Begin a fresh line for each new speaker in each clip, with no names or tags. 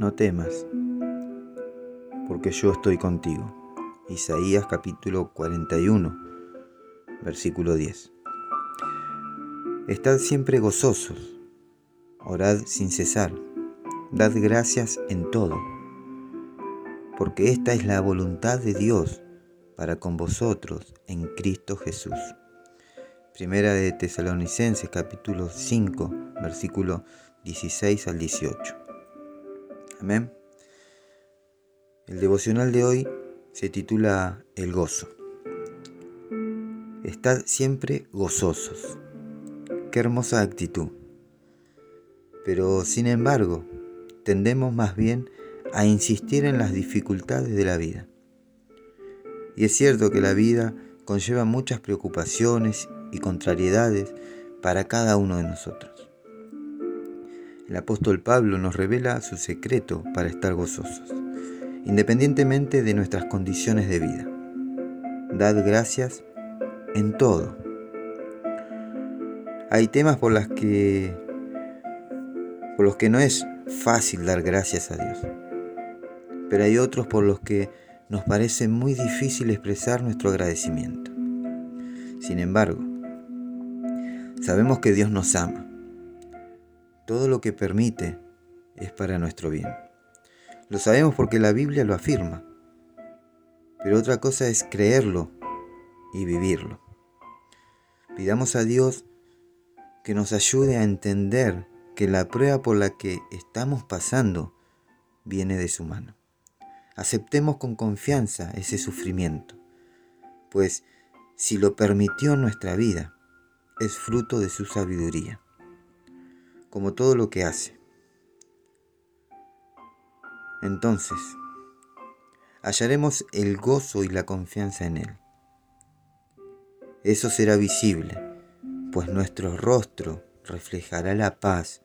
No temas, porque yo estoy contigo. Isaías capítulo 41, versículo 10. Estad siempre gozosos, orad sin cesar, dad gracias en todo, porque esta es la voluntad de Dios para con vosotros en Cristo Jesús. Primera de Tesalonicenses capítulo 5, versículo 16 al 18. Amén. El devocional de hoy se titula El gozo. Estad siempre gozosos. Qué hermosa actitud. Pero sin embargo, tendemos más bien a insistir en las dificultades de la vida. Y es cierto que la vida conlleva muchas preocupaciones y contrariedades para cada uno de nosotros. El apóstol Pablo nos revela su secreto para estar gozosos, independientemente de nuestras condiciones de vida. Dad gracias en todo. Hay temas por, las que, por los que no es fácil dar gracias a Dios, pero hay otros por los que nos parece muy difícil expresar nuestro agradecimiento. Sin embargo, Sabemos que Dios nos ama. Todo lo que permite es para nuestro bien. Lo sabemos porque la Biblia lo afirma. Pero otra cosa es creerlo y vivirlo. Pidamos a Dios que nos ayude a entender que la prueba por la que estamos pasando viene de su mano. Aceptemos con confianza ese sufrimiento, pues si lo permitió nuestra vida, es fruto de su sabiduría, como todo lo que hace. Entonces, hallaremos el gozo y la confianza en Él. Eso será visible, pues nuestro rostro reflejará la paz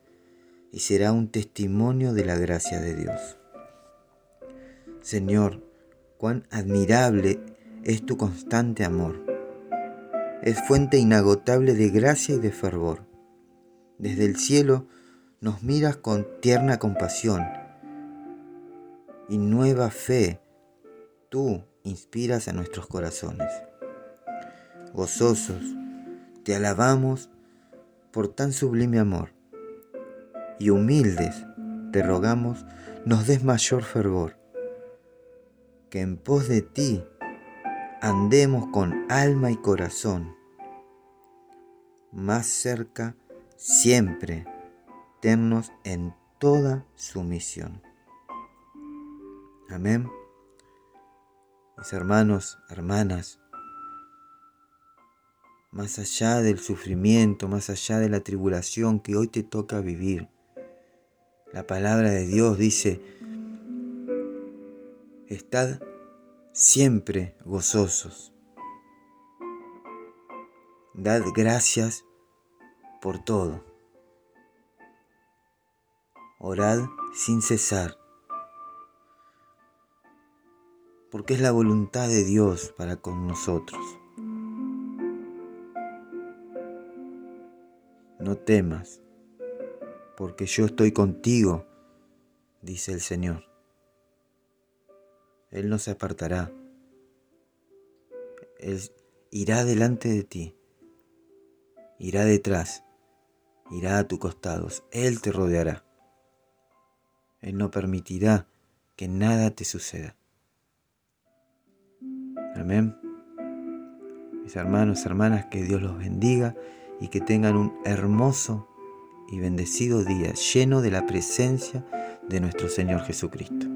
y será un testimonio de la gracia de Dios. Señor, cuán admirable es tu constante amor es fuente inagotable de gracia y de fervor. Desde el cielo nos miras con tierna compasión y nueva fe tú inspiras a nuestros corazones. Gozosos, te alabamos por tan sublime amor y humildes te rogamos nos des mayor fervor, que en pos de ti andemos con alma y corazón, más cerca siempre, tennos en toda sumisión. Amén. Mis hermanos, hermanas, más allá del sufrimiento, más allá de la tribulación que hoy te toca vivir, la palabra de Dios dice, estad siempre gozosos. Dad gracias por todo. Orad sin cesar, porque es la voluntad de Dios para con nosotros. No temas, porque yo estoy contigo, dice el Señor. Él no se apartará. Él irá delante de ti, irá detrás, irá a tus costados, Él te rodeará. Él no permitirá que nada te suceda. Amén. Mis hermanos, hermanas, que Dios los bendiga y que tengan un hermoso y bendecido día lleno de la presencia de nuestro Señor Jesucristo.